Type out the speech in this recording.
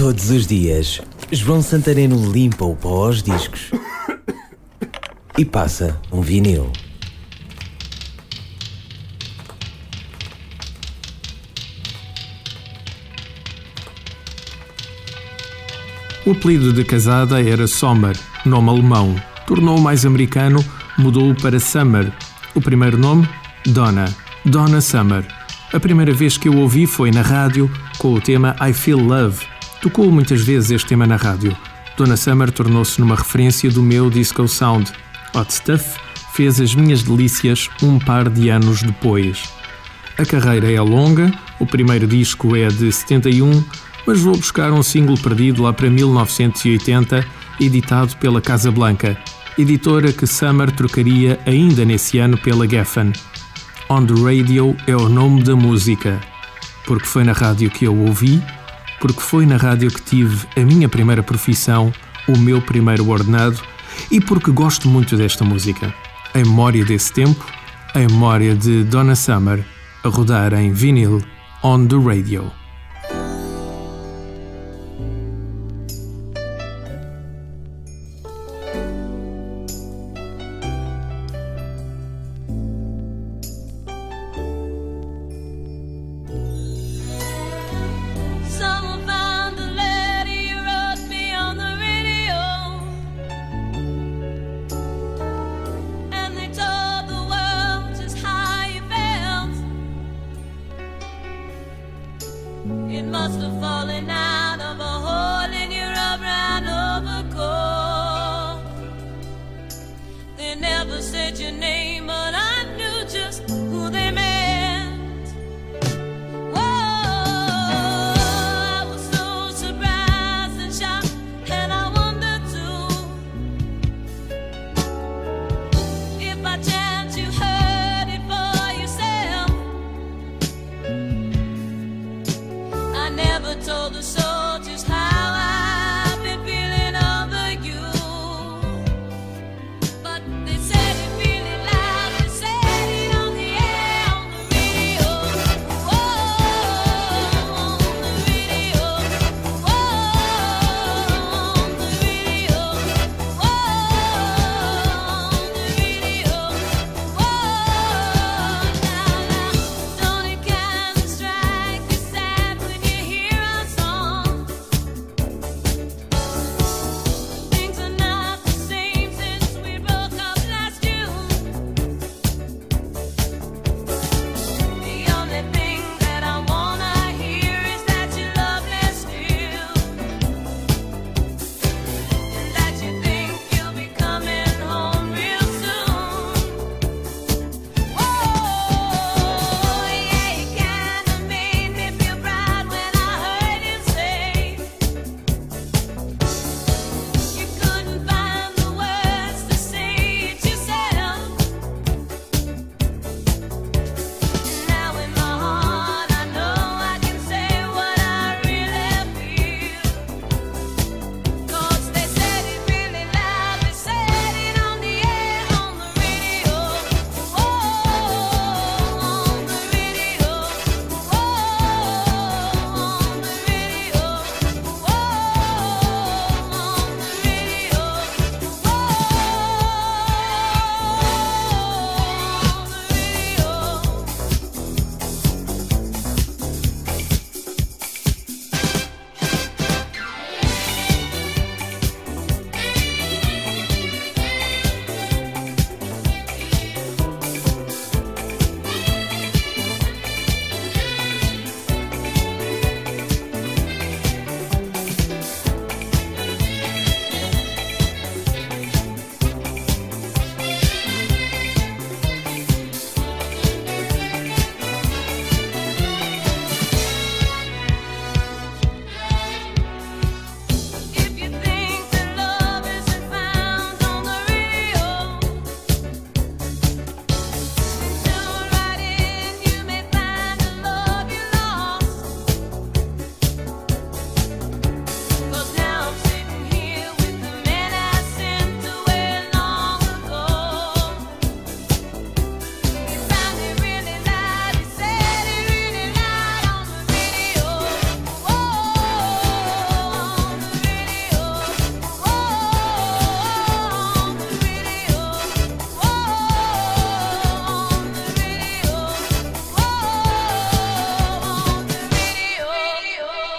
Todos os dias, João Santareno limpa o pó aos discos e passa um vinil. O apelido de casada era Sommer, nome alemão. Tornou-o mais americano, mudou-o para Summer. O primeiro nome, Donna. Donna Summer. A primeira vez que eu ouvi foi na rádio, com o tema I Feel Love. Tocou muitas vezes este tema na rádio. Donna Summer tornou-se numa referência do meu disco sound. Hot Stuff fez as minhas delícias um par de anos depois. A carreira é longa, o primeiro disco é de 71, mas vou buscar um single perdido lá para 1980, editado pela Casa Blanca, editora que Summer trocaria ainda nesse ano pela Geffen. On the Radio é o nome da música, porque foi na rádio que eu ouvi, porque foi na rádio que tive a minha primeira profissão, o meu primeiro ordenado e porque gosto muito desta música. A memória desse tempo, a memória de Donna Summer a rodar em vinil on the radio. Must have fallen out of a hole